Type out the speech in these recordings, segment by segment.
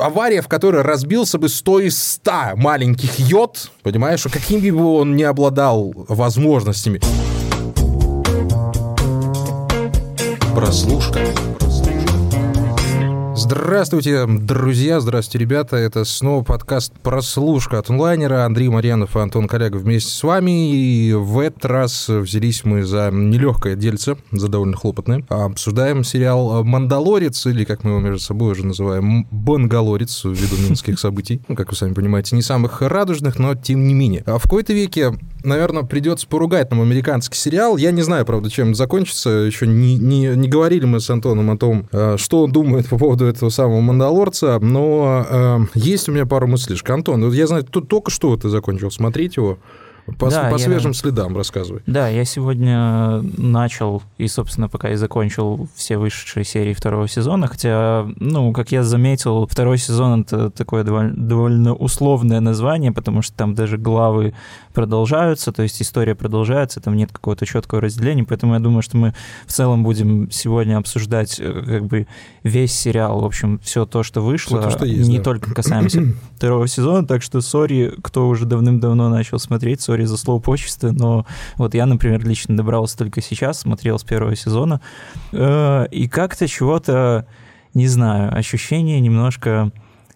Авария, в которой разбился бы 100 из 100 маленьких йод, понимаешь, что каким бы он не обладал возможностями. Прослушка. Здравствуйте, друзья, здравствуйте, ребята. Это снова подкаст «Прослушка» от онлайнера. Андрей Марьянов и Антон Коллегов вместе с вами. И в этот раз взялись мы за нелегкое дельце, за довольно хлопотное. Обсуждаем сериал «Мандалорец», или, как мы его между собой уже называем, «Бангалорец», ввиду минских событий. Ну, как вы сами понимаете, не самых радужных, но тем не менее. А в какой-то веке наверное, придется поругать нам американский сериал. Я не знаю, правда, чем закончится. Еще не, не, не говорили мы с Антоном о том, э, что он думает по поводу этого самого «Мандалорца», но э, есть у меня пару мыслей. Антон, я знаю, тут только что ты закончил смотреть его. По, да, по я... свежим следам рассказывай. Да, я сегодня начал и, собственно, пока и закончил все вышедшие серии второго сезона, хотя, ну, как я заметил, второй сезон — это такое довольно, довольно условное название, потому что там даже главы продолжаются, то есть история продолжается, там нет какого-то четкого разделения, поэтому я думаю, что мы в целом будем сегодня обсуждать э, как бы весь сериал, в общем, все то, что вышло, то, что есть, не да. только касаемся второго сезона, так что сори, кто уже давным-давно начал смотреть, сори за слово почвы, но вот я, например, лично добрался только сейчас, смотрел с первого сезона, э, и как-то чего-то, не знаю, ощущение немножко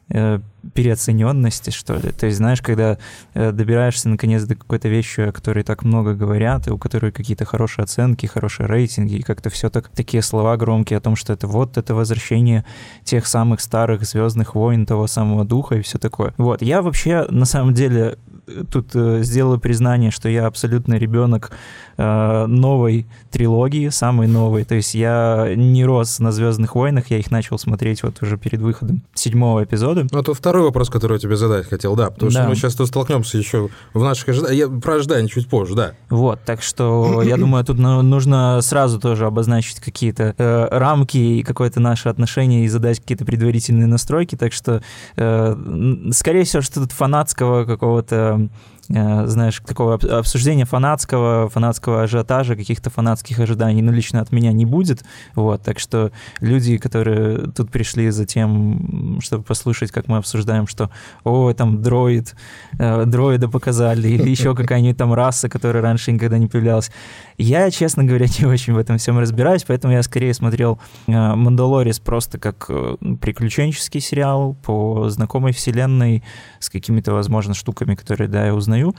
э, переоцененности, что ли. То есть, знаешь, когда э, добираешься наконец до какой-то вещи, о которой так много говорят, и у которой какие-то хорошие оценки, хорошие рейтинги, и как-то все так, такие слова громкие о том, что это вот это возвращение тех самых старых звездных войн, того самого духа и все такое. Вот, я вообще на самом деле тут э, признание, что я абсолютно ребенок э, новой трилогии, самой новой. То есть я не рос на Звездных войнах, я их начал смотреть вот уже перед выходом седьмого эпизода. Ну, это второй вопрос, который я тебе задать хотел, да, потому да. что мы сейчас тут столкнемся еще в наших ожиданиях. Про ожидания чуть позже, да. Вот, так что я думаю, тут нужно сразу тоже обозначить какие-то э, рамки и какое-то наше отношение и задать какие-то предварительные настройки. Так что, э, скорее всего, что тут фанатского какого-то знаешь, такого обсуждения фанатского, фанатского ажиотажа, каких-то фанатских ожиданий, ну, лично от меня не будет, вот, так что люди, которые тут пришли за тем, чтобы послушать, как мы обсуждаем, что, о, там дроид, э, дроида показали, или еще какая-нибудь там раса, которая раньше никогда не появлялась, я, честно говоря, не очень в этом всем разбираюсь, поэтому я скорее смотрел э, «Мандалорис» просто как приключенческий сериал по знакомой вселенной с какими-то, возможно, штуками, которые, да, я узнаю, узнаю.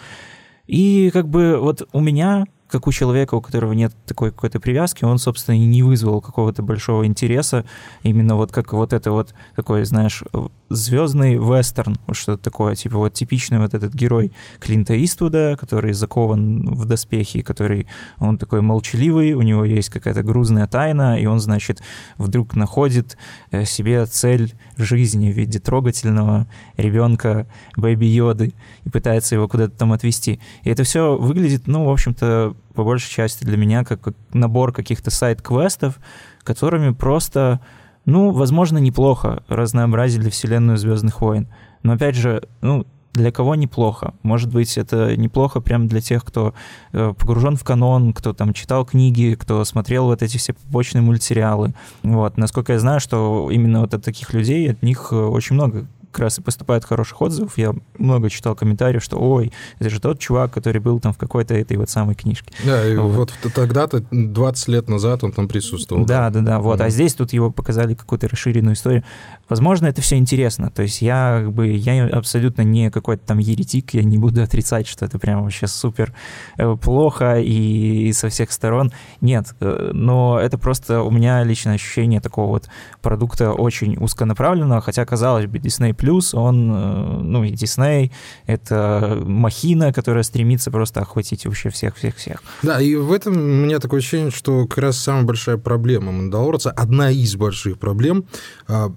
И как бы вот у меня как у человека, у которого нет такой какой-то привязки, он, собственно, и не вызвал какого-то большого интереса, именно вот как вот это вот такой, знаешь, звездный вестерн, вот что-то такое, типа вот типичный вот этот герой Клинта Иствуда, который закован в доспехи, который, он такой молчаливый, у него есть какая-то грузная тайна, и он, значит, вдруг находит э, себе цель жизни в виде трогательного ребенка Бэби Йоды и пытается его куда-то там отвести. И это все выглядит, ну, в общем-то, по большей части для меня как набор каких-то сайт-квестов, которыми просто, ну, возможно, неплохо разнообразили вселенную Звездных войн. Но опять же, ну, для кого неплохо. Может быть, это неплохо прямо для тех, кто э, погружен в канон, кто там читал книги, кто смотрел вот эти все побочные мультсериалы. Вот. Насколько я знаю, что именно вот от таких людей, от них э, очень много как раз и поступает хороших отзывов. Я много читал комментариев, что ой, это же тот чувак, который был там в какой-то этой вот самой книжке. Да, и вот, вот тогда-то, 20 лет назад он там присутствовал. Да, да, да, вот. Mm-hmm. А здесь тут его показали какую-то расширенную историю. Возможно, это все интересно. То есть я как бы, я абсолютно не какой-то там еретик, я не буду отрицать, что это прям вообще супер э, плохо и, и со всех сторон. Нет, э, но это просто у меня личное ощущение такого вот продукта очень узконаправленного, хотя, казалось бы, Disney Plus, он, э, ну, и Disney, это махина, которая стремится просто охватить вообще всех-всех-всех. Да, и в этом у меня такое ощущение, что как раз самая большая проблема Мандалорца, одна из больших проблем, а,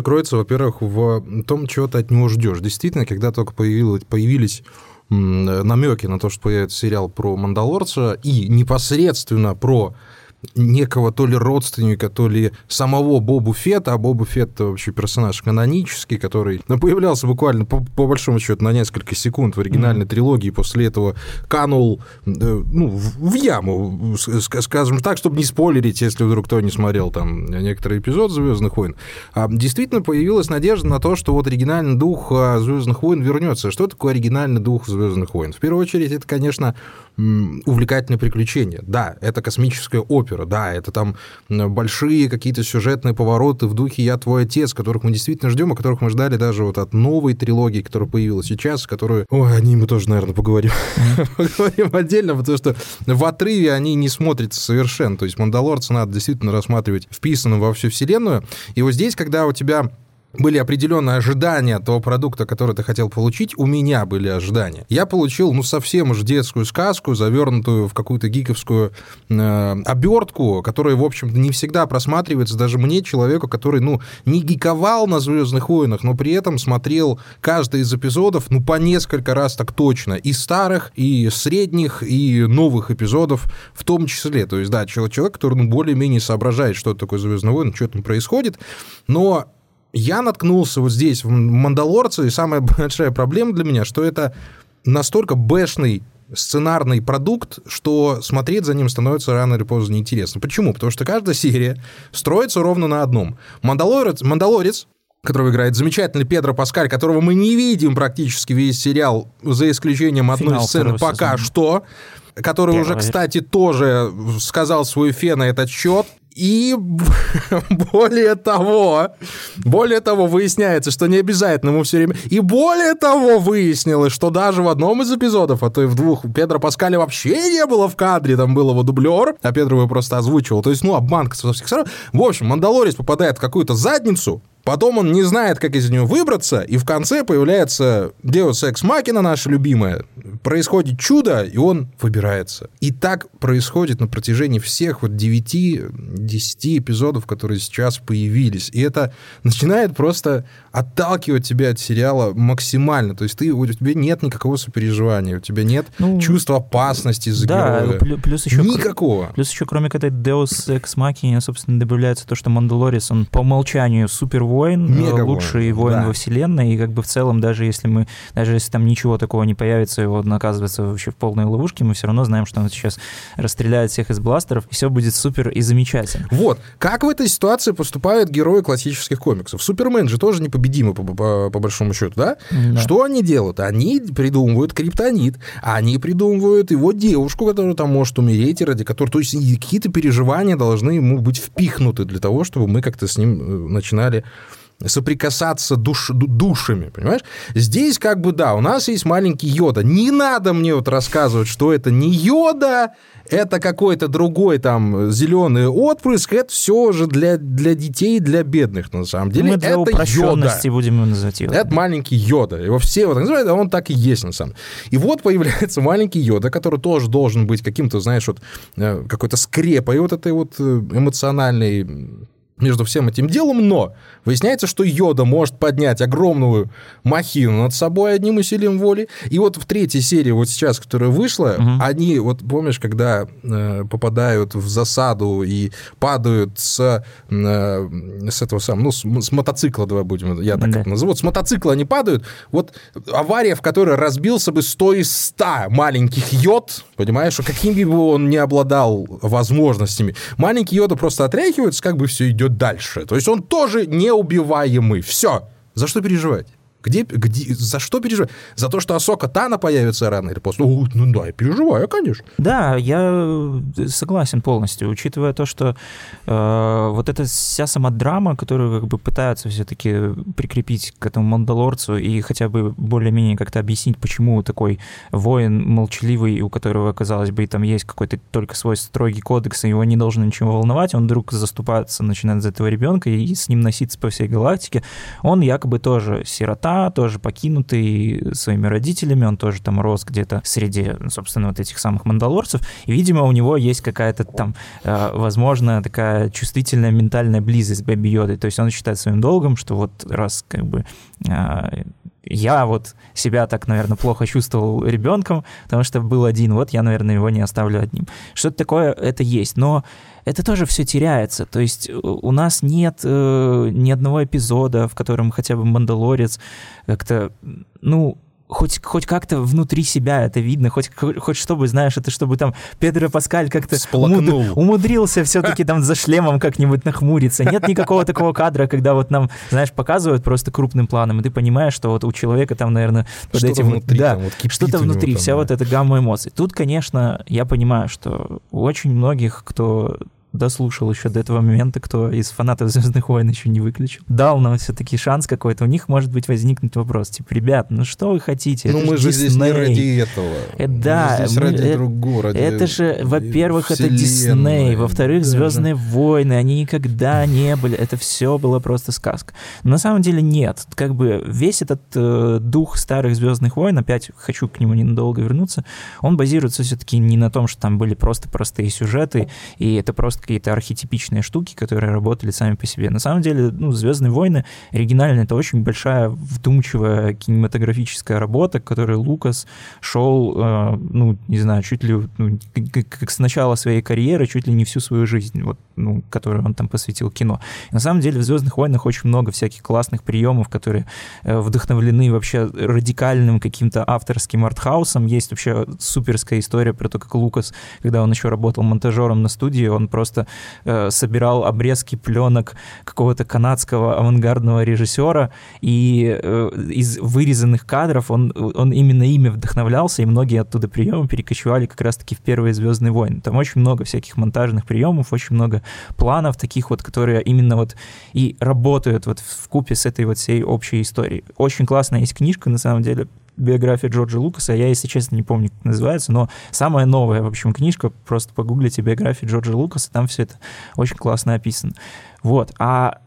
которая кроется, во-первых, в том, чего ты от него ждешь. Действительно, когда только появилось, появились намеки на то, что появится сериал про Мандалорца и непосредственно про некого то ли родственника, то ли самого Бобу Фетта, а Бобу Фетт вообще персонаж канонический, который ну, появлялся буквально по, по большому счету на несколько секунд в оригинальной mm-hmm. трилогии, после этого канул э, ну, в, в яму, скажем так, чтобы не спойлерить, если вдруг кто не смотрел там некоторые эпизоды Звездных войн. А, действительно появилась надежда на то, что вот оригинальный дух а, Звездных войн вернется. Что такое оригинальный дух Звездных войн? В первую очередь, это, конечно, увлекательное приключение. Да, это космическая опера, да, это там большие какие-то сюжетные повороты в духе «Я твой отец», которых мы действительно ждем, о которых мы ждали даже вот от новой трилогии, которая появилась сейчас, которую... Ой, о ней мы тоже, наверное, поговорим. поговорим отдельно, потому что в отрыве они не смотрятся совершенно. То есть «Мандалорца» надо действительно рассматривать вписанным во всю вселенную. И вот здесь, когда у тебя были определенные ожидания того продукта, который ты хотел получить, у меня были ожидания. Я получил, ну, совсем уж детскую сказку, завернутую в какую-то гиковскую э, обертку, которая, в общем-то, не всегда просматривается даже мне, человеку, который, ну, не гиковал на «Звездных войнах», но при этом смотрел каждый из эпизодов, ну, по несколько раз так точно, и старых, и средних, и новых эпизодов в том числе. То есть, да, человек, который, ну, более-менее соображает, что такое «Звездные войны», что там происходит, но я наткнулся вот здесь, в «Мандалорце», и самая большая проблема для меня, что это настолько бэшный сценарный продукт, что смотреть за ним становится рано или поздно неинтересно. Почему? Потому что каждая серия строится ровно на одном. Мандалорец, Мандалорец которого играет замечательный Педро Паскаль, которого мы не видим практически весь сериал, за исключением одной Финал сцены пока сезона. что, который Первый. уже, кстати, тоже сказал свою фе на этот счет. И более того, более того, выясняется, что не обязательно ему все время... И более того, выяснилось, что даже в одном из эпизодов, а то и в двух, Педро Паскаля вообще не было в кадре, там был его дублер, а Педро его просто озвучивал. То есть, ну, обманка со всех сторон. В общем, Мандалорец попадает в какую-то задницу, Потом он не знает, как из нее выбраться, и в конце появляется Deus Ex Machina, наша любимая. Происходит чудо, и он выбирается. И так происходит на протяжении всех вот 9-10 эпизодов, которые сейчас появились. И это начинает просто отталкивать тебя от сериала максимально. То есть ты, у тебя нет никакого сопереживания, у тебя нет ну, чувства опасности за да, героя. плюс еще... Никакого. Плюс еще, кроме этой Deus Ex Machina, собственно, добавляется то, что Мандалорис, он по умолчанию супер воин, э, Мега лучший воин да. во вселенной, и как бы в целом, даже если мы, даже если там ничего такого не появится, и он оказывается вообще в полной ловушке, мы все равно знаем, что он сейчас расстреляет всех из бластеров, и все будет супер и замечательно. Вот. Как в этой ситуации поступают герои классических комиксов? Супермен же тоже непобедимый, по, по, по большому счету, да? да? Что они делают? Они придумывают криптонит, они придумывают его девушку, которая там может умереть, и ради которой... То есть какие-то переживания должны ему быть впихнуты для того, чтобы мы как-то с ним э, начинали соприкасаться душ, душами, понимаешь? Здесь как бы, да, у нас есть маленький йода. Не надо мне вот рассказывать, что это не йода, это какой-то другой там зеленый отпрыск, это все же для, для детей, для бедных, на самом деле. Мы для это упрощенности йода. будем его называть йода. Это маленький йода. Его все вот называют, а он так и есть, на самом деле. И вот появляется маленький йода, который тоже должен быть каким-то, знаешь, вот э, какой-то скрепой вот этой вот э, эмоциональной между всем этим делом, но выясняется, что Йода может поднять огромную махину над собой одним усилием воли. И вот в третьей серии, вот сейчас, которая вышла, угу. они, вот помнишь, когда э, попадают в засаду и падают с, э, с этого самого, ну, с, с мотоцикла, давай будем, я так да. это назову, вот с мотоцикла они падают, вот авария, в которой разбился бы 100 из 100 маленьких Йод, понимаешь, что какими бы он не обладал возможностями, маленький Йода просто отряхивается, как бы все идет дальше. То есть он тоже неубиваемый. Все. За что переживать? Где, где, за что переживать? За то, что Асока Тана появится рано или поздно? Ну, ну да, я переживаю, конечно. Да, я согласен полностью, учитывая то, что э, вот эта вся сама драма, которую как бы пытаются все-таки прикрепить к этому Мандалорцу и хотя бы более-менее как-то объяснить, почему такой воин молчаливый, у которого, казалось бы, там есть какой-то только свой строгий кодекс, и его не должно ничего волновать, он вдруг заступается, начинает за этого ребенка и с ним носиться по всей галактике, он якобы тоже сирота, отца, тоже покинутый своими родителями, он тоже там рос где-то среди, собственно, вот этих самых мандалорцев, и, видимо, у него есть какая-то там, э, возможно, такая чувствительная ментальная близость с Бэби Йодой, то есть он считает своим долгом, что вот раз как бы э, я вот себя так, наверное, плохо чувствовал ребенком, потому что был один, вот я, наверное, его не оставлю одним. Что-то такое это есть, но это тоже все теряется. То есть у нас нет э, ни одного эпизода, в котором хотя бы Мандалорец как-то, ну, хоть, хоть как-то внутри себя это видно, хоть, хоть чтобы, знаешь, это чтобы там Педро Паскаль как-то умуд, умудрился все-таки там за шлемом как-нибудь нахмуриться. Нет никакого такого кадра, когда вот нам, знаешь, показывают просто крупным планом, и ты понимаешь, что вот у человека там, наверное, под что этим... Внутри, да, вот что-то внутри, там, вся да. вот эта гамма эмоций. Тут, конечно, я понимаю, что у очень многих, кто дослушал еще до этого момента, кто из фанатов Звездных войн еще не выключил, дал нам все-таки шанс какой-то, у них может быть возникнуть вопрос, типа, ребят, ну что вы хотите? Ну мы же здесь не ради этого. Э, да. Мы здесь мы, ради э, другого, ради Это же, во-первых, это Дисней, во-вторых, Звездные да. войны, они никогда не были, это все было просто сказка. Но на самом деле нет, как бы весь этот э, дух старых Звездных войн, опять хочу к нему ненадолго вернуться, он базируется все-таки не на том, что там были просто простые сюжеты, и это просто какие-то архетипичные типичные штуки, которые работали сами по себе. На самом деле, ну, «Звездные войны» оригинально это очень большая, вдумчивая кинематографическая работа, к которой Лукас шел, э, ну, не знаю, чуть ли, ну, как, как с начала своей карьеры, чуть ли не всю свою жизнь, вот, ну, которую он там посвятил кино. И на самом деле в «Звездных войнах» очень много всяких классных приемов, которые э, вдохновлены вообще радикальным каким-то авторским артхаусом. Есть вообще суперская история про то, как Лукас, когда он еще работал монтажером на студии, он просто э, собирал обрезки пленок какого-то канадского авангардного режиссера, и э, из вырезанных кадров он, он именно ими вдохновлялся, и многие оттуда приемы перекочевали как раз-таки в первые «Звездные войны». Там очень много всяких монтажных приемов, очень много планов таких вот, которые именно вот и работают вот в купе с этой вот всей общей историей. Очень классная есть книжка, на самом деле, биография Джорджа Лукаса. Я, если честно, не помню, как называется, но самая новая, в общем, книжка. Просто погуглите биографию Джорджа Лукаса, там все это очень классно описано. Вот. А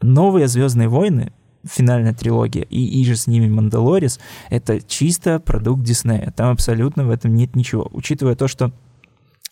новые «Звездные войны», финальная трилогия, и, и же с ними «Мандалорис» — это чисто продукт Диснея. Там абсолютно в этом нет ничего. Учитывая то, что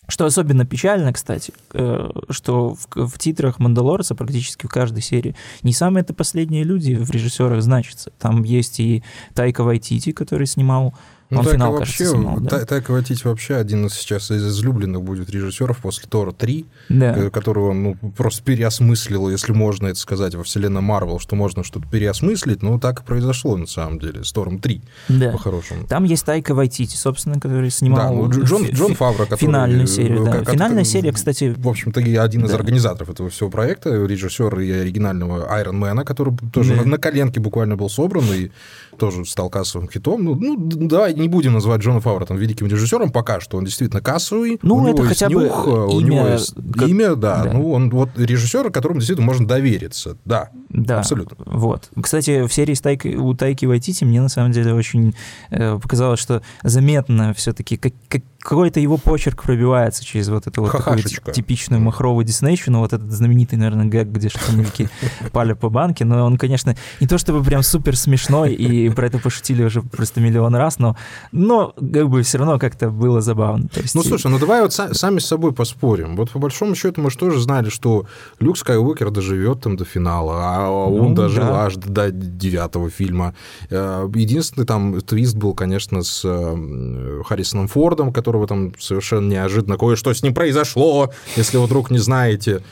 что особенно печально, кстати, э, что в, титрах Мандалорца практически в каждой серии не самые это последние люди в режиссерах значатся. Там есть и Тайка Вайтити, который снимал ну, Он финал, вообще, кажется, снимал, да? Тайка Вайтити вообще один из сейчас из излюбленных будет режиссеров после Тора 3, да. Э, которого он ну, просто переосмыслил, если можно это сказать, во вселенной Марвел, что можно что-то переосмыслить, но так и произошло на самом деле с Тором 3, да. по-хорошему. Там есть Тайка Вайтити, собственно, который снимал... Да, ну, Джон, Джон Фавро, который... Финальную серию, да. Как, Финальная серия, кстати... В общем-то, один из да. организаторов этого всего проекта, режиссер и оригинального Айрон Мэна, который тоже Да. на коленке буквально был собран и тоже стал кассовым хитом. Ну, ну давай не будем называть Джона Фавра там великим режиссером пока что. Он действительно кассовый. Ну, у это него хотя есть бы нюх, у имя, него есть как- имя, да. да. Ну, он вот режиссер, которому действительно можно довериться. Да, Да, абсолютно. Вот. Кстати, в серии с Тайкой, у Тайки Вайтити мне на самом деле очень э, показалось, что заметно все-таки как, как- какой-то его почерк пробивается через вот эту вот такую типичную махровую диснейщину, вот этот знаменитый, наверное, гэг, где штурмовики пали по банке, но он, конечно, не то чтобы прям супер смешной, и про это пошутили уже просто миллион раз, но, но как бы все равно как-то было забавно. Есть, Ну, слушай, ну давай вот са- сами с собой поспорим. Вот по большому счету мы же тоже знали, что Люк Скайуокер доживет там до финала, а он Ну, дожил да. аж до девятого фильма. Э, Единственный там твист был, конечно, с э, Харрисоном Фордом, которого там совершенно неожиданно кое-что с ним произошло, если вы вдруг не знаете.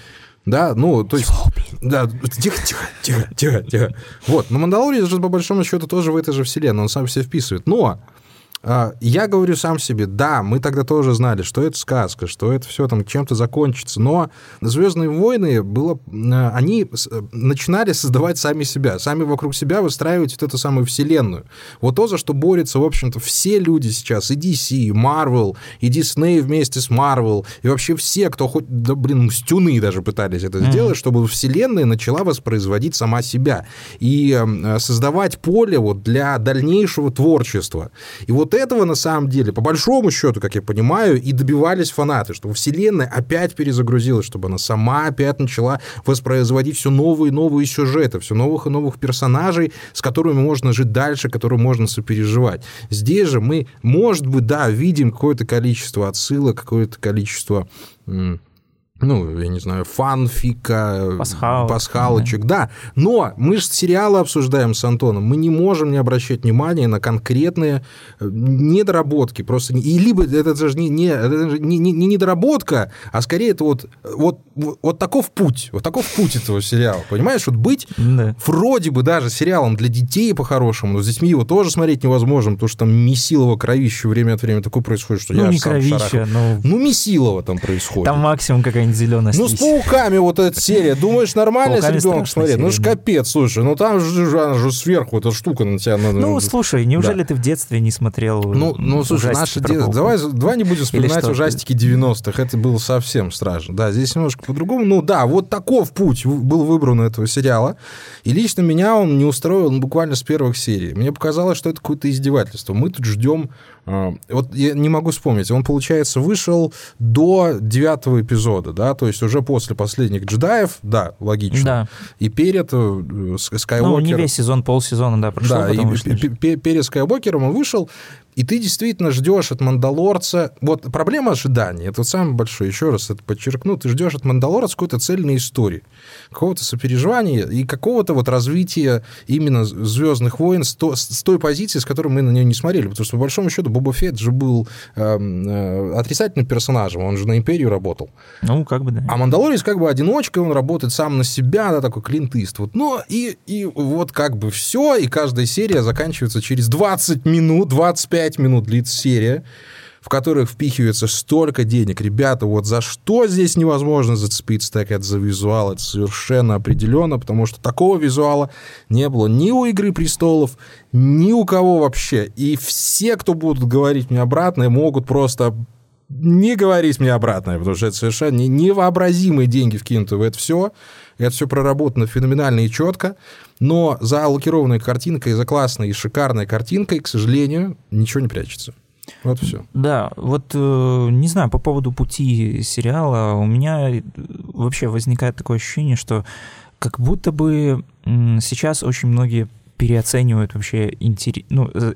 Да, ну, то есть... Да, тихо, тихо, тихо, тихо, тихо. Вот, но Мандалорец же, по большому счету, тоже в этой же вселенной, он сам все вписывает. Но я говорю сам себе, да, мы тогда тоже знали, что это сказка, что это все там чем-то закончится, но Звездные войны было, э, они э, начинали создавать сами себя, сами вокруг себя выстраивать вот эту самую вселенную. Вот то, за что борются, в общем-то, все люди сейчас, и DC, и Marvel, и Disney вместе с Marvel, и вообще все, кто хоть, да, блин, стюны даже пытались это Мгм. сделать, чтобы вселенная начала воспроизводить сама себя и э, создавать поле вот для дальнейшего творчества. И вот этого на самом деле, по большому счету, как я понимаю, и добивались фанаты, чтобы вселенная опять перезагрузилась, чтобы она сама опять начала воспроизводить все новые и новые сюжеты, все новых и новых персонажей, с которыми можно жить дальше, которые можно сопереживать. Здесь же мы, может быть, да, видим какое-то количество отсылок, какое-то количество ну, я не знаю, фанфика, Пасхалок, пасхалочек, да. Но мы же сериалы обсуждаем с Антоном, мы не можем не обращать внимания на конкретные э, недоработки. Просто, и либо это же не, не, не, не, не недоработка, а скорее это вот, вот, вот таков путь, вот таков путь этого сериала, понимаешь? Вот быть Да. вроде бы даже сериалом для детей по-хорошему, но с детьми его тоже смотреть невозможно, потому что там месилово кровище время от времени такое происходит, что я Ну, аж не сам шарахаюсь. но Ну, месилово там происходит. там максимум какая-нибудь зеленая Ну, с пауками вот эта серия. Думаешь, нормально с ребенком смотреть? Ну, ж капец, слушай. Ну, там же, она же сверху эта штука на тебя... Ну, слушай, неужели ты в детстве не смотрел Ну, ну, слушай, про детство... Давай, давай не будем вспоминать ужастики 90-х. Это было совсем страшно. Да, здесь немножко по-другому. Ну, да, вот таков путь был выбран у этого сериала. И лично меня он не устроил ну, буквально с первых серий. Мне показалось, что это какое-то издевательство. Мы тут ждем... э, Вот я не могу вспомнить. Он, получается, вышел до девятого эпизода, да, то есть уже после последних джедаев, да, логично. Да. И перед э, Ск- Скайуокер... Ну, не весь сезон, полсезона, да, прошел, Да, и вышли. перед Скайуокером он вышел, и ты действительно ждешь от Мандалорца... Вот проблема ожидания, это вот самое большое, еще раз это подчеркну, ты ждешь от Мандалорца какой-то цельной истории, какого-то сопереживания и какого-то вот развития именно «Звездных войн» с, то- с той позиции, с которой мы на нее не смотрели. Потому что, по большому счету, Боба Фетт же был эм, э, отрицательным персонажем, он же на Империю работал. Ну, как бы, да. А Мандалорец как бы одиночка, он работает сам на себя, да, такой Клинт Иствуд. Ну, и, и вот как бы все, и каждая серия заканчивается через 20 минут, 25 минут длится серия, в которых впихивается столько денег. Ребята, вот за что здесь невозможно зацепиться, так это за визуал, это совершенно определенно, потому что такого визуала не было ни у «Игры престолов», ни у кого вообще. И все, кто будут говорить мне обратное, могут просто не говорить мне обратное, потому что это совершенно не- невообразимые деньги вкинуты в это все. Это все проработано феноменально и четко. Но за лакированной картинкой, за классной и шикарной картинкой, к сожалению, ничего не прячется. Вот все. Да, вот э, не знаю, по поводу пути сериала, у меня э, вообще возникает такое ощущение, что как будто бы сейчас очень многие переоценивают вообще интерес, ну, э,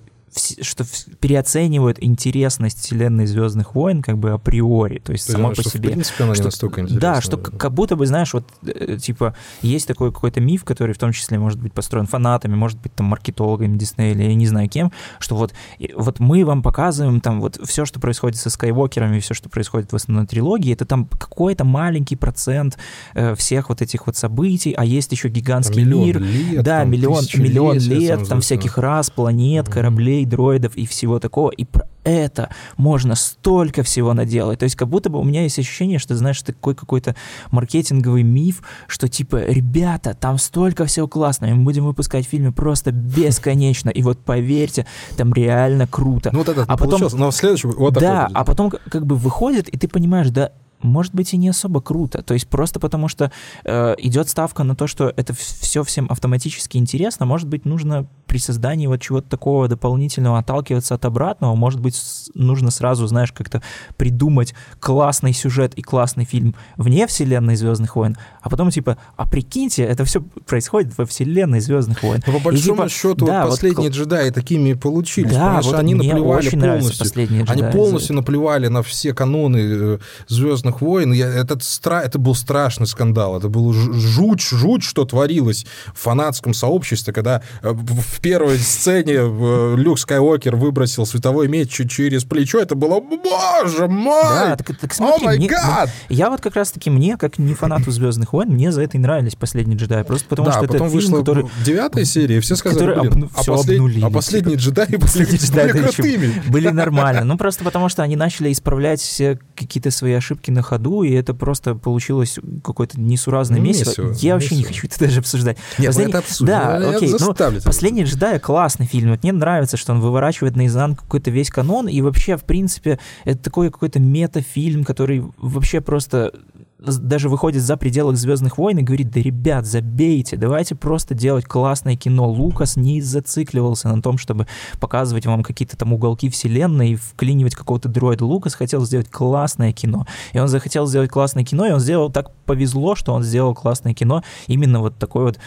что переоценивают интересность вселенной Звездных войн как бы априори, то есть То сама что, по себе. В принципе, она не Что- настолько интересна. Да, что как будто бы, знаешь, вот, э, типа, есть такой какой-то миф, который в том числе может быть построен фанатами, может быть, там, маркетологами Диснея или я не знаю кем, что вот, вот мы вам показываем там вот все, что происходит со Скайуокерами, все, что происходит в основной трилогии, это там какой-то маленький процент э, всех вот этих вот событий, а есть еще Там гигантский миллион мир, лет, да, там миллион, миллион там, лет, там всяких рас, планет, Мгм. Кораблей, дроидов и всего такого. И про это можно столько всего наделать. То есть как будто бы у меня есть ощущение, что, знаешь, такой какой-то маркетинговый миф, что типа, ребята, там столько всего классного, и мы будем выпускать фильмы просто бесконечно. И вот поверьте, там реально круто. Ну, вот это А потом-. Но в следующем... Вот да, а потом как бы выходит, и ты понимаешь, да, может быть, и не особо круто. То есть просто потому, что э, идет ставка на то, что это все всем автоматически интересно, может быть, нужно при создании вот чего-то такого дополнительного отталкиваться от обратного, может быть, нужно сразу, знаешь, как-то придумать классный сюжет и классный фильм вне вселенной Звездных войн, а потом типа, а прикиньте, это все происходит во вселенной Звездных войн. По большому типа, счету, да, вот вот последние кл- джедаи такими и получились. Да, вот они мне наплевали полностью. Они джедаи. полностью наплевали на все каноны Звездных войн. Я, этот стра... Это был страшный скандал. Это был жуть, жуть, что творилось в фанатском сообществе, когда э, в первой сцене э, Люк Скайуокер выбросил световой меч через плечо. Это было, боже мой! Да, так, так смотри, май мне- гад! Я вот как раз-таки, мне, как не фанату Звездных войн, мне за это и нравились последние джедаи. Просто потому да, что это фильм, который. девятая серия, и все сказали, блин, обну- а, всё послед- обнулили, а последние джедаи были, Последние джедаи были крутыми. были нормально. Ну, просто потому что они начали исправлять все какие-то свои ошибки на ходу, и это просто получилось какое-то несуразное Ну, месиво. месиво, Я вообще не месиво. хочу это даже обсуждать. Нет, ну Последний- это абсурд. Да, Я окей, ну, заставлю тебя. Последний джедай классный фильм. Вот мне нравится, что он выворачивает наизнанку какой-то весь канон, и вообще, в принципе, это такой какой-то метафильм, который вообще просто даже выходит за пределы Звездных войн и говорит, да, ребят, забейте, давайте просто делать классное кино. Лукас не зацикливался на том, чтобы показывать вам какие-то там уголки вселенной и вклинивать какого-то дроида. Лукас хотел сделать классное кино. И он захотел сделать классное кино, и он сделал так повезло, что он сделал классное кино, именно вот такой вот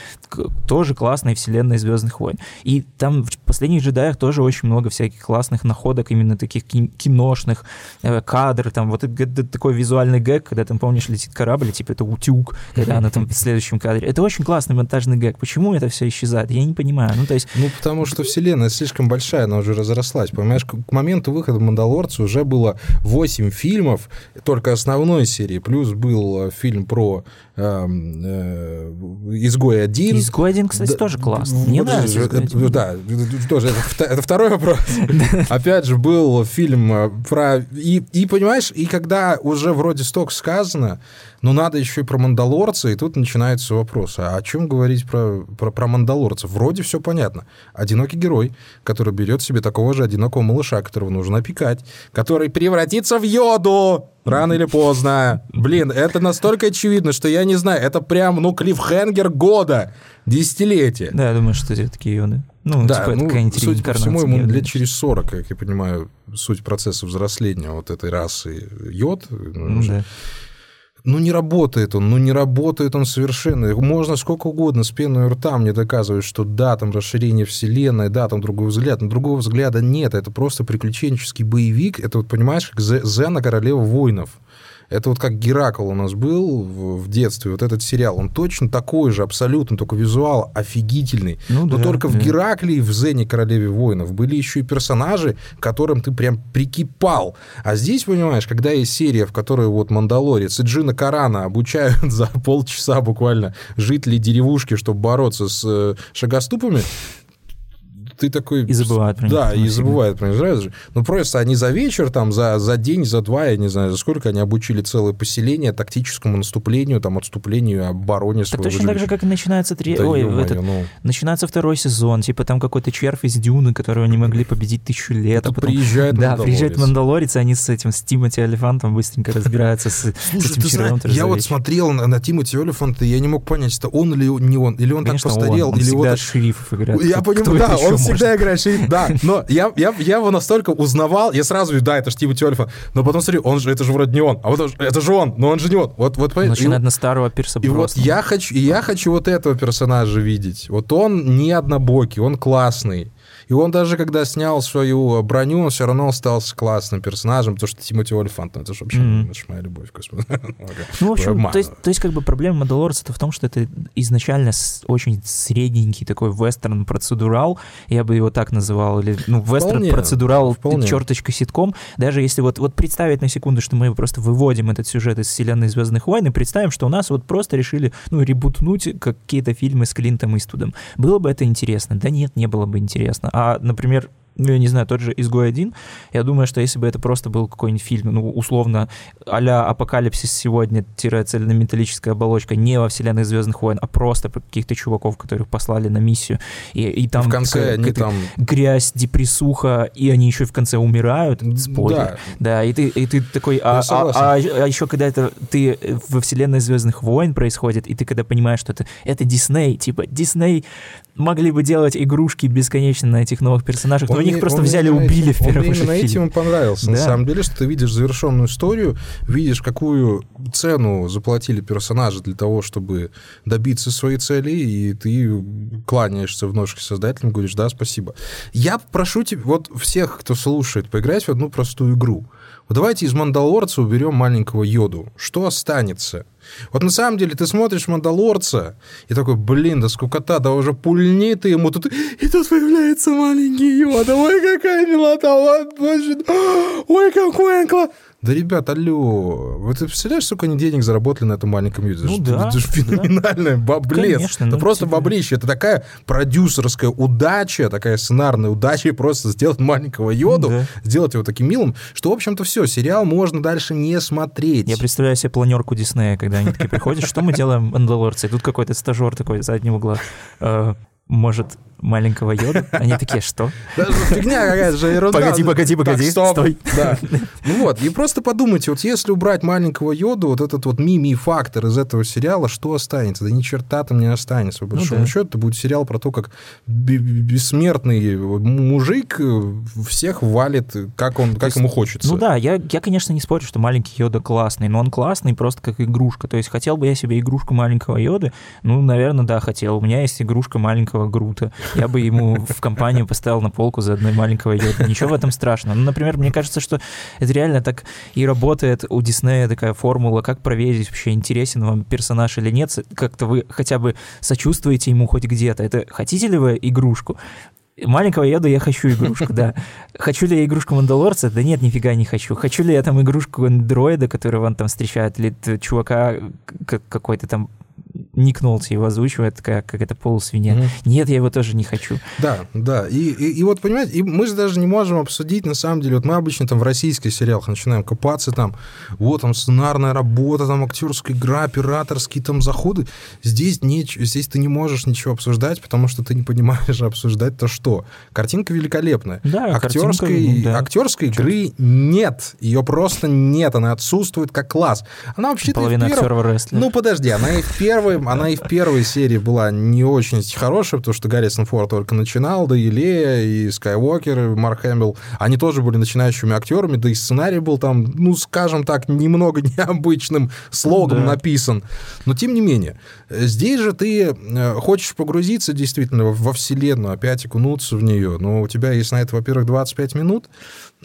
тоже классной вселенной Звездных войн. И там в последних джедаях тоже очень много всяких классных находок, именно таких киношных э, кадров, там вот это, такой визуальный гэг, когда там, помнишь, летит корабль, типа это утюг, когда она там в следующем кадре. Это очень классный монтажный гэг. Почему это все исчезает? Я не понимаю. Ну, то есть... Ну, потому что вселенная слишком большая, она уже разрослась. Понимаешь, к моменту выхода «Мандалорца» уже было 8 фильмов, только основной серии, плюс был э, фильм про эм, э, «Изгой один». «Изгой один», кстати, да, тоже классно. Мне нравится это, Да, тоже, это, это второй вопрос. Опять же, был фильм э, про... И, и, понимаешь, и когда уже вроде столько сказано, но надо еще и про мандалорца, и тут начинается вопрос, а о чем говорить про, про, про мандалорцев? Вроде все понятно. Одинокий герой, который берет себе такого же одинокого малыша, которого нужно опекать, который превратится в йоду рано или поздно. Блин, это настолько очевидно, что я не знаю, это прям, ну, клиффхенгер года, десятилетия. Да, я думаю, что это такие йоды. Ну, да, типа, ну, судя по всему, ему лет через 40, как я понимаю, суть процесса взросления вот этой расы йод. Ну, да. Ну, не работает он, ну, не работает он совершенно. Можно сколько угодно с пеной рта мне доказывать, что да, там расширение вселенной, да, там другой взгляд. Но другого взгляда нет. Это просто приключенческий боевик. Это, вот, понимаешь, как Зена Королева воинов. Это вот как Геракл у нас был в, в детстве, вот этот сериал, он точно такой же, абсолютно, только визуал офигительный. Ну, Но да, только да. в Геракле и в Зене Королеве воинов были еще и персонажи, к которым ты прям прикипал. А здесь, понимаешь, когда есть серия, в которой вот Мандалорец и Джина Карана обучают за полчаса буквально жителей деревушки, чтобы бороться с э, шагоступами, ты такой... И забывают про них. Да, и забывают про них. Ну, просто они за вечер, там, за, за день, за два, я не знаю, за сколько они обучили целое поселение тактическому наступлению, там, отступлению, обороне Так точно так же, как и начинается... Три... Да, Ой, этот... ну... начинается второй сезон, типа там какой-то червь из Дюны, которого не могли победить тысячу лет. а потом... приезжает Да, приезжает Мандалорец, и они с этим, с Тимоти Алифантом быстренько разбираются с, Слушай, этим червем. Я вот смотрел на, на Тимоти Алифанта, и я не мог понять, это он или не он, или он Конечно, так постарел, он. Он или вот... шерифов играет. Я понимаю, да, он всегда играет шериф, да, но я, я, я его настолько узнавал, я сразу, да, это же Тимоти Олифан, но потом смотрю, он же, это же вроде не он, а вот это же он, но он же не он. Вот, вот, Начинает на старого Пирса И вот я хочу, я хочу вот этого персонажа видеть. Вот он не однобокий, он классный. И он даже, когда снял свою броню, он все равно остался классным персонажем, потому что Тимоти Олифант, ну, это же вообще mm-hmm. это же моя любовь. Господи. Ну, в общем, то есть, то есть как бы проблема Мандалорца в том, что это изначально очень средненький такой вестерн-процедурал, я бы его так называл, или, ну, вестерн-процедурал, черточка ситком, даже если вот, вот представить на секунду, что мы просто выводим этот сюжет из вселенной Звездных войн и представим, что у нас вот просто решили, ну, ребутнуть какие-то фильмы с Клинтом Иствудом. Было бы это интересно? Да нет, не было бы интересно. А, например, ну, я не знаю, тот же «Изгой один», я думаю, что если бы это просто был какой-нибудь фильм, ну, условно, а-ля «Апокалипсис сегодня» цельнометаллическая оболочка не во вселенной «Звездных войн», а просто про каких-то чуваков, которых послали на миссию, и, и там, в конце они там... грязь, депрессуха, и они еще в конце умирают, спойлер. Да. да, и ты, и ты такой, а, а, а, а еще когда это ты во вселенной «Звездных войн» происходит, и ты когда понимаешь, что это, это Дисней, типа, Дисней могли бы делать игрушки бесконечно на этих новых персонажах, он но их просто взяли и убили в первом Он именно этим понравился, да. на самом деле, что ты видишь завершенную историю, видишь, какую цену заплатили персонажи для того, чтобы добиться своей цели, и ты кланяешься в ножки создателям, говоришь, да, спасибо. Я прошу тебя, вот всех, кто слушает, поиграть в одну простую игру. Вот давайте из Мандалорца уберем маленького Йоду. Что останется? Вот на самом деле ты смотришь «Мандалорца» и такой, блин, да скукота, да уже пульни ты ему тут... И тут появляется маленький Йода. Ой, какая милота, ой, боже, ой, какой он класс. Да, ребят, алло, вы ты представляешь, сколько они денег заработали на этом маленьком юзе? Ну, да, это же феноменальное да. баблец. Конечно, это ну, просто типа... баблище. Это такая продюсерская удача, такая сценарная удача просто сделать маленького Йоду, да. сделать его таким милым, что, в общем-то, все, сериал можно дальше не смотреть. Я представляю себе планерку Диснея, когда они такие приходят, что мы делаем, Мандалорцы? И тут какой-то стажер такой из заднего угла. «Э, может маленького йода. Они такие, что? Фигня какая-то же ерунда. Погоди, погоди, погоди, стой. Да. Ну вот, и просто подумайте, вот если убрать маленького йоду, вот этот вот мими-фактор из этого сериала, что останется? Да ни черта там не останется. По большому ну, да. счету, это будет сериал про то, как бессмертный мужик всех валит, как, он, как есть, ему хочется. Ну да, я, я, конечно, не спорю, что маленький йода классный, но он классный просто как игрушка. То есть хотел бы я себе игрушку маленького йоды? Ну, наверное, да, хотел. У меня есть игрушка маленького Грута я бы ему в компанию поставил на полку за одной маленького йода. Ничего в этом страшного. Ну, например, мне кажется, что это реально так и работает у Диснея такая формула, как проверить вообще, интересен вам персонаж или нет, как-то вы хотя бы сочувствуете ему хоть где-то. Это хотите ли вы игрушку? Маленького еду я хочу игрушку, да. Хочу ли я игрушку Мандалорца? Да нет, нифига не хочу. Хочу ли я там игрушку андроида, которого он там встречает, или чувака какой-то там Ник Нолти его озвучивает, как, как это полусвинья. Mm-hmm. Нет, я его тоже не хочу. Да, да. И, и, и вот, понимаете, и мы же даже не можем обсудить, на самом деле, вот мы обычно там в российских сериалах начинаем копаться, там, вот там сценарная работа, там актерская игра, операторские там заходы. Здесь, не, здесь ты не можешь ничего обсуждать, потому что ты не понимаешь обсуждать-то что. Картинка великолепная. Да, актерской, картинка, да. актерской игры нет. Ее просто нет. Она отсутствует как класс. Она вообще-то Половина перв... актеров рестлер. Ну, подожди, она и в первой она и в первой серии была не очень хорошая, потому что Гаррисон Форд только начинал, да и Лея, и Скайуокер, и Марк Хэмилл, они тоже были начинающими актерами, да и сценарий был там, ну, скажем так, немного необычным слогом да. написан. Но тем не менее, здесь же ты э, хочешь погрузиться действительно во вселенную, опять окунуться в нее, но у тебя есть на это, во-первых, 25 минут,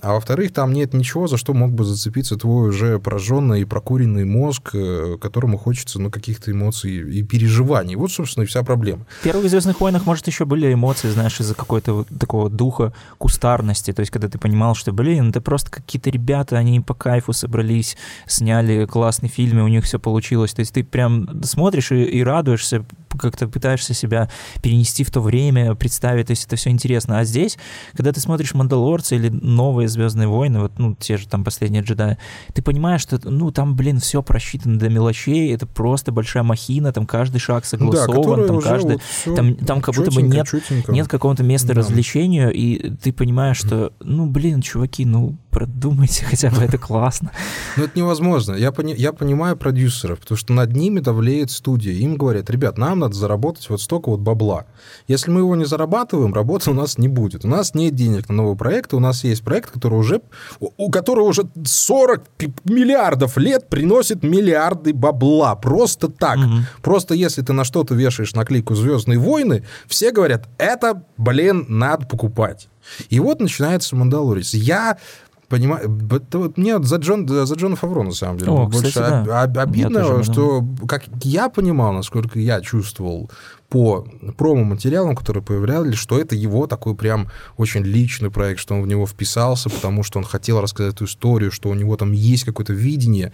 а во-вторых, там нет ничего, за что мог бы зацепиться твой уже пораженный и прокуренный мозг, э, которому хочется ну, каких-то эмоций и переживаний. Вот, собственно, и вся проблема. В первых «Звездных войнах», может, еще были эмоции, знаешь, из-за какой-то вот такого духа кустарности. То есть, когда ты понимал, что, блин, это просто какие-то ребята, они по кайфу собрались, сняли классный фильм, и у них все получилось. То есть, ты прям смотришь и, и радуешься, как-то пытаешься себя перенести в то время, представить, то есть это все интересно. А здесь, когда ты смотришь «Мандалорца» или новые «Звездные войны», вот, ну, те же там «Последние джедаи», ты понимаешь, что, ну, там, блин, все просчитано до мелочей, это просто большая махина, там каждый шаг согласован, да, там каждый... Вот там, там как будто бы нет, нет какого-то места да. развлечению, и ты понимаешь, что, ну, блин, чуваки, ну, продумайте хотя бы, это классно. Ну, это невозможно. Я, пони, я понимаю продюсеров, потому что над ними давлеет студия. Им говорят, ребят, нам надо заработать вот столько вот бабла. Если мы его не зарабатываем, работы у нас не будет. У нас нет денег на новые проекты, у нас есть проект, который уже, у которого уже 40 миллиардов лет приносит миллиарды бабла. Просто так. Угу. Просто если ты на что-то вешаешь наклейку «Звездные войны», все говорят, это, блин, надо покупать. И вот начинается «Мандалорец». Я Понимаю, вот мне за, Джон, за Джона Фавро, на самом деле, О, больше кстати, да. обидно, что, как я понимал, насколько я чувствовал по промо-материалам, которые появлялись, что это его такой прям очень личный проект, что он в него вписался, потому что он хотел рассказать эту историю, что у него там есть какое-то видение,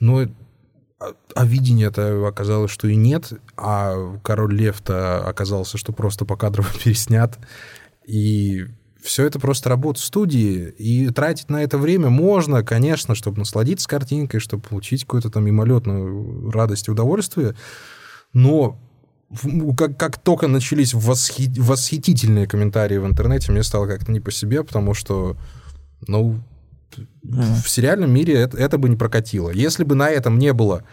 но а, а видения-то оказалось, что и нет, а Король Лев-то оказался, что просто по кадрово переснят, и все это просто работа студии, и тратить на это время можно, конечно, чтобы насладиться картинкой, чтобы получить какую-то там мимолетную радость и удовольствие, но как, как только начались восхи... восхитительные комментарии в интернете, мне стало как-то не по себе, потому что, ну, в сериальном мире это, это бы не прокатило. Если бы на этом не было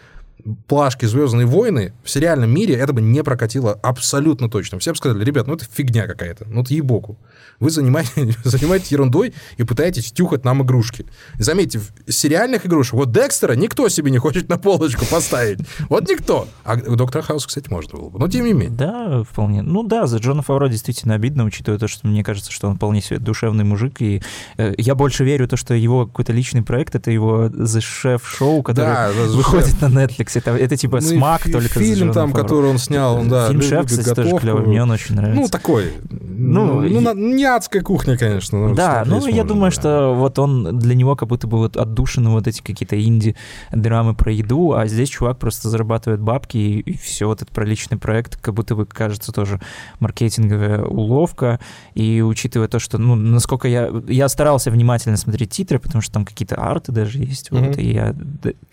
плашки «Звездные войны», в сериальном мире это бы не прокатило абсолютно точно. Все бы сказали, ребят, ну это фигня какая-то, ну это ебоку вы занимаетесь, занимаетесь ерундой и пытаетесь тюхать нам игрушки. Заметьте, сериальных игрушек, вот Декстера никто себе не хочет на полочку поставить. Вот никто. А Доктора Хауса, кстати, можно было бы. Но тем не менее. Да, вполне. Ну да, за Джона Фавро действительно обидно, учитывая то, что мне кажется, что он вполне себе душевный мужик. И э, я больше верю в то, что его какой-то личный проект, это его The Chef шоу который да, выходит Chef. на Netflix. Это, это типа ну, смак фи- только Фильм там, Фавро. который он снял, да. Фильм Шеф, кстати, готовку. тоже клевый, мне он очень нравится. Ну, такой. Ну, ну, ну не адская кухня, конечно. Ну, да, ну я думаю, да. что вот он для него как будто бы вот отдушины вот эти какие-то инди-драмы про еду, а здесь чувак просто зарабатывает бабки, и, и все вот этот проличный проект как будто бы кажется тоже маркетинговая уловка, и учитывая то, что, ну, насколько я... Я старался внимательно смотреть титры, потому что там какие-то арты даже есть, mm-hmm. вот, и я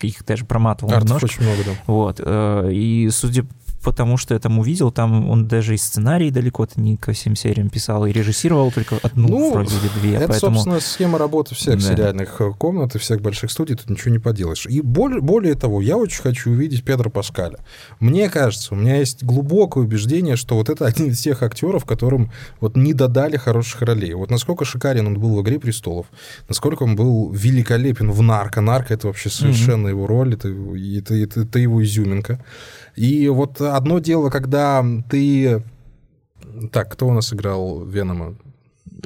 их даже проматывал Артов немножко. очень много, да. Вот. э, И судя потому что я там увидел, там он даже и сценарий далеко-то не ко всем сериям писал, и режиссировал только одну, Ну, вроде или две. Это, поэтому... собственно, схема работы всех Да. сериальных э, комнат и всех больших студий, тут ничего не поделаешь. И более, более того, я очень хочу увидеть Педро Паскаля. Мне кажется, у меня есть глубокое убеждение, что вот это один из тех актеров, которым вот не додали хороших ролей. Вот насколько шикарен он был в «Игре престолов», насколько он был великолепен в «Нарко». «Нарко» — это вообще совершенно его роль, это, это, это, это его изюминка. И вот одно дело, когда ты... Так, кто у нас играл Венома?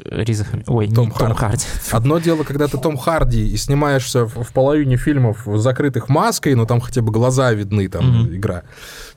Риза Ой, Том не Том Харди. Одно дело, когда ты Том Харди и снимаешься в, в половине фильмов закрытых маской, но там хотя бы глаза видны, там Мгм. игра,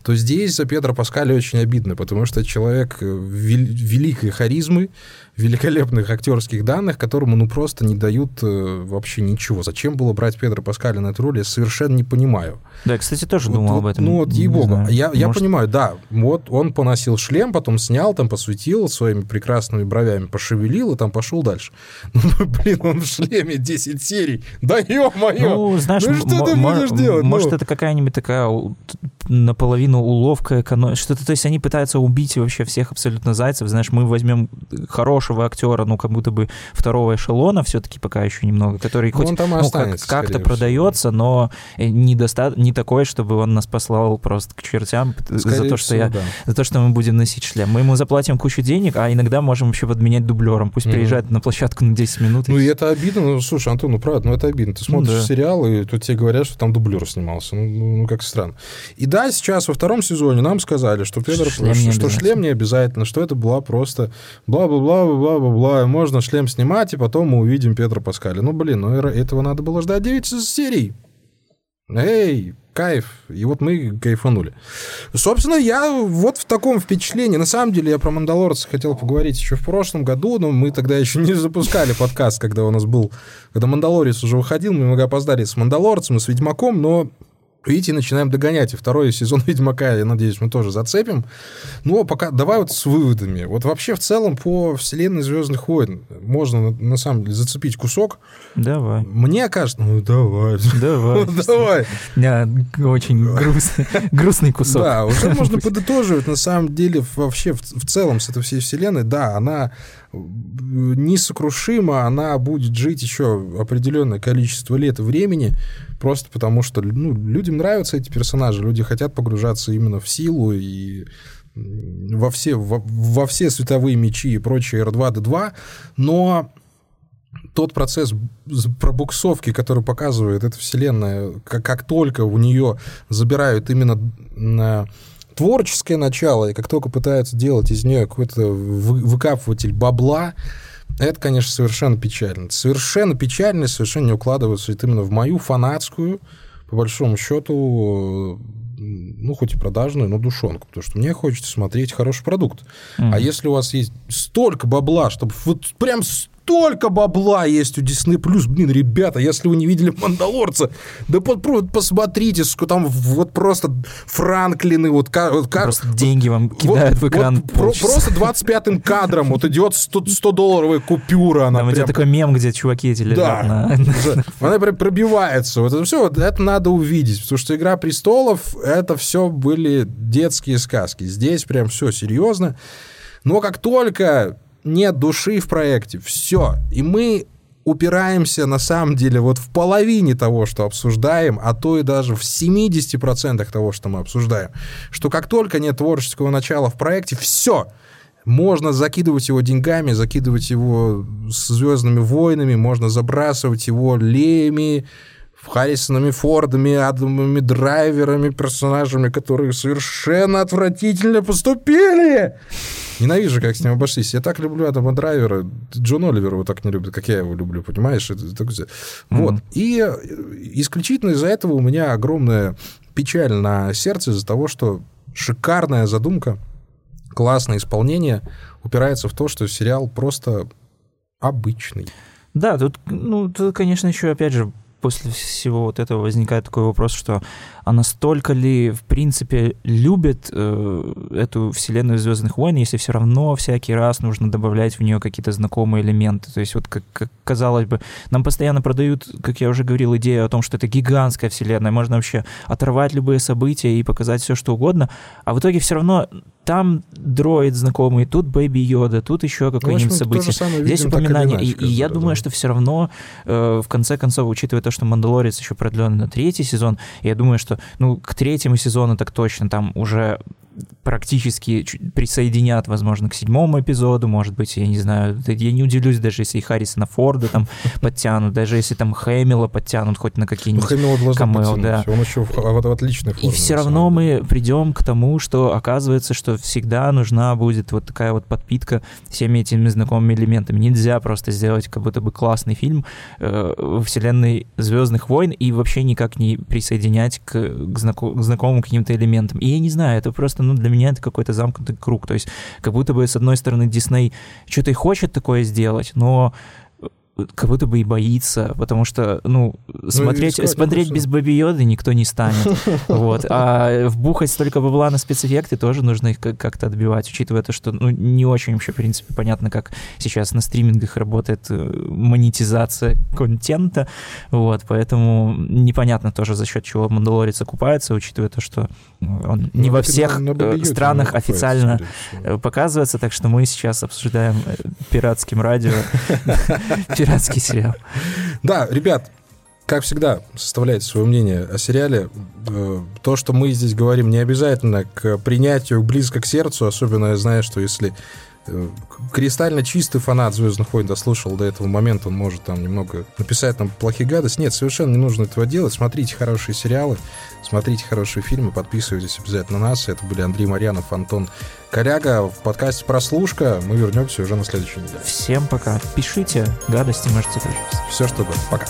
то здесь за Педро Паскаля очень обидно, потому что человек э, вел- великой харизмы, великолепных актерских данных, которому ну просто не дают э, вообще ничего. Зачем было брать Педро Паскаля на эту роль, я совершенно не понимаю. Да, я, кстати, тоже Вот- думал вот, об этом. Ну вот, ей-богу. Я, я Может, понимаю, да, вот он поносил шлем, потом снял, там посветил своими прекрасными бровями, пошевелил и там пошел дальше. Ну, блин, он в шлеме 10 серий. Да ё-моё! Ну, знаешь, Ну что ты будешь делать? Может, Ну. это какая-нибудь такая наполовину уловка, эконом... что-то, то есть они пытаются убить вообще всех абсолютно зайцев. Знаешь, мы возьмем хорошего актера, ну, как будто бы второго эшелона все-таки пока еще немного, который Ну, хоть и ну, как, как-то скорее продается, но э, не, доста... не такой, чтобы он нас послал просто к чертям всего. за Скорее то, что всего, я да. за то, что мы будем носить шлем. Мы ему заплатим кучу денег, а иногда можем вообще подменять дублером. Пусть Мгм. приезжает на площадку на 10 минут. Ну, и это обидно. Ну, слушай, Антон, ну, правда, ну, это обидно. Ты смотришь да. сериал, и тут тебе говорят, что там дублер снимался. Ну, ну, ну, как странно. И да, сейчас во втором сезоне нам сказали, что Педро, Шлем что, что шлем не обязательно, что это была просто бла-бла-бла-бла-бла-бла. Можно шлем снимать, и потом мы увидим Педро Паскаля. Ну, блин, ну, этого надо было ждать 9 серий. Эй, кайф. И вот мы кайфанули. Собственно, я вот в таком впечатлении. На самом деле, я про «Мандалорца» хотел поговорить еще в прошлом году, но мы тогда еще не запускали подкаст, когда у нас был... Когда «Мандалорец» уже выходил, мы немного опоздали с «Мандалорцем» и с «Ведьмаком», но Видите, начинаем догонять. И второй сезон «Ведьмака», я надеюсь, мы тоже зацепим. Но пока давай вот с выводами. Вот вообще в целом по вселенной «Звездных войн» можно на, самом деле зацепить кусок. Давай. Мне кажется... Ну, давай. Давай. Ну, давай. Да, очень грустный, кусок. Да, уже можно подытоживать, на самом деле, вообще в, целом с этой всей вселенной, да, она несокрушима, она будет жить еще определенное количество лет и времени, просто потому что ну, людям нравятся эти персонажи, люди хотят погружаться именно в силу и во все, во, во все световые мечи и прочее R2-D2, но тот процесс пробуксовки, который показывает эта вселенная, как, как только у нее забирают именно творческое начало, и как только пытаются делать из нее какой-то вы- выкапыватель бабла, это, конечно, совершенно печально. Совершенно печально, совершенно не укладывается это именно в мою фанатскую, по большому счету, ну, хоть и продажную, но душонку, потому что мне хочется смотреть хороший продукт. Мгм. А если у вас есть столько бабла, чтобы вот прям столько бабла есть у Disney+, блин, ребята, если вы не видели «Мандалорца», да вот просто посмотрите, ск- там вот просто Франклины, вот как... Вот Просто деньги вам вот- кидают в экран. вот про- просто 25-м кадром вот идет 100-долларовая купюра, она Там прям идет такой мем, где чуваки эти лежат Да. на... Она прям пробивается. Вот это все, вот это надо увидеть. Потому что «Игра престолов» — это все были детские сказки. Здесь прям все серьезно. Но как только нет души в проекте, все. И мы упираемся на самом деле вот в половине того, что обсуждаем, а то и даже в 70% того, что мы обсуждаем. Что как только нет творческого начала в проекте, все. Можно закидывать его деньгами, закидывать его с Звездными войнами, можно забрасывать его Леями, Харрисонами Фордами, Адамами Драйверами, персонажами, которые совершенно отвратительно поступили. Ненавижу, как с ним обошлись. Я так люблю Адама Драйвера. Джон Оливер его так не любит, как я его люблю, понимаешь? Это, это всё. Вот. Мгм. И э, исключительно из-за этого у меня огромная печаль на сердце из-за того, что шикарная задумка, классное исполнение упирается в то, что сериал просто обычный. Да, тут, ну, тут, конечно, еще, опять же, после всего вот этого возникает такой вопрос, что а настолько ли, в принципе, любят э, эту вселенную Звездных войн, если все равно всякий раз нужно добавлять в нее какие-то знакомые элементы. То есть вот, как, как казалось бы, нам постоянно продают, как я уже говорил, идею о том, что это гигантская вселенная, можно вообще оторвать любые события и показать все, что угодно, а в итоге все равно там дроид знакомый, тут Бэйби Йода, тут еще ну, какое-нибудь ну, событие. Здесь видим, упоминание. Иначе, и, и я думаю, да. что все равно, э, в конце концов, учитывая то, что Мандалорец еще продлен на третий сезон, я думаю, что ну, к третьему сезону так точно там уже практически присоединят, возможно, к седьмому эпизоду, может быть, я не знаю, я не удивлюсь, даже если и Харрисона Форда там подтянут, даже если там Хэмилла подтянут хоть на какие-нибудь ну, камео, да. Он еще в, в отличной форме. И все равно мы придем к тому, что оказывается, что всегда нужна будет вот такая вот подпитка всеми этими знакомыми элементами. Нельзя просто сделать как будто бы классный фильм э, во вселенной Звездных войн и вообще никак не присоединять к, к, знаку, к знакомым каким-то элементам. И я не знаю, это просто ну, для меня это какой-то замкнутый круг. То есть как будто бы, с одной стороны, Дисней что-то и хочет такое сделать, но как будто бы и боится, потому что, ну, ну смотреть, искать, смотреть без Баби Йоды никто не станет. Вот. А вбухать столько бабла на спецэффекты тоже нужно их как-то отбивать, учитывая то, что ну, не очень вообще, в принципе, понятно, как сейчас на стримингах работает э, монетизация контента. Вот, поэтому непонятно тоже, за счет чего Мандалорец окупается, учитывая то, что он не ну, во всех э, странах официально показывается, так что мы сейчас обсуждаем э, пиратским радио пиратский сериал. Да, ребят, как всегда, составляйте свое мнение о сериале. Э, то, что мы здесь говорим, не обязательно к принятию близко к сердцу, особенно я знаю, что если кристально чистый фанат Звездных войн дослушал до этого момента, он может там немного написать нам плохие гадости. Нет, совершенно не нужно этого делать. Смотрите хорошие сериалы, смотрите хорошие фильмы, подписывайтесь обязательно на нас. Это были Андрей Марьянов, Антон Коряга в подкасте «Прослушка». Мы вернемся уже на следующей неделе. Всем пока. Пишите гадости, можете тоже. Все, что угодно. Пока.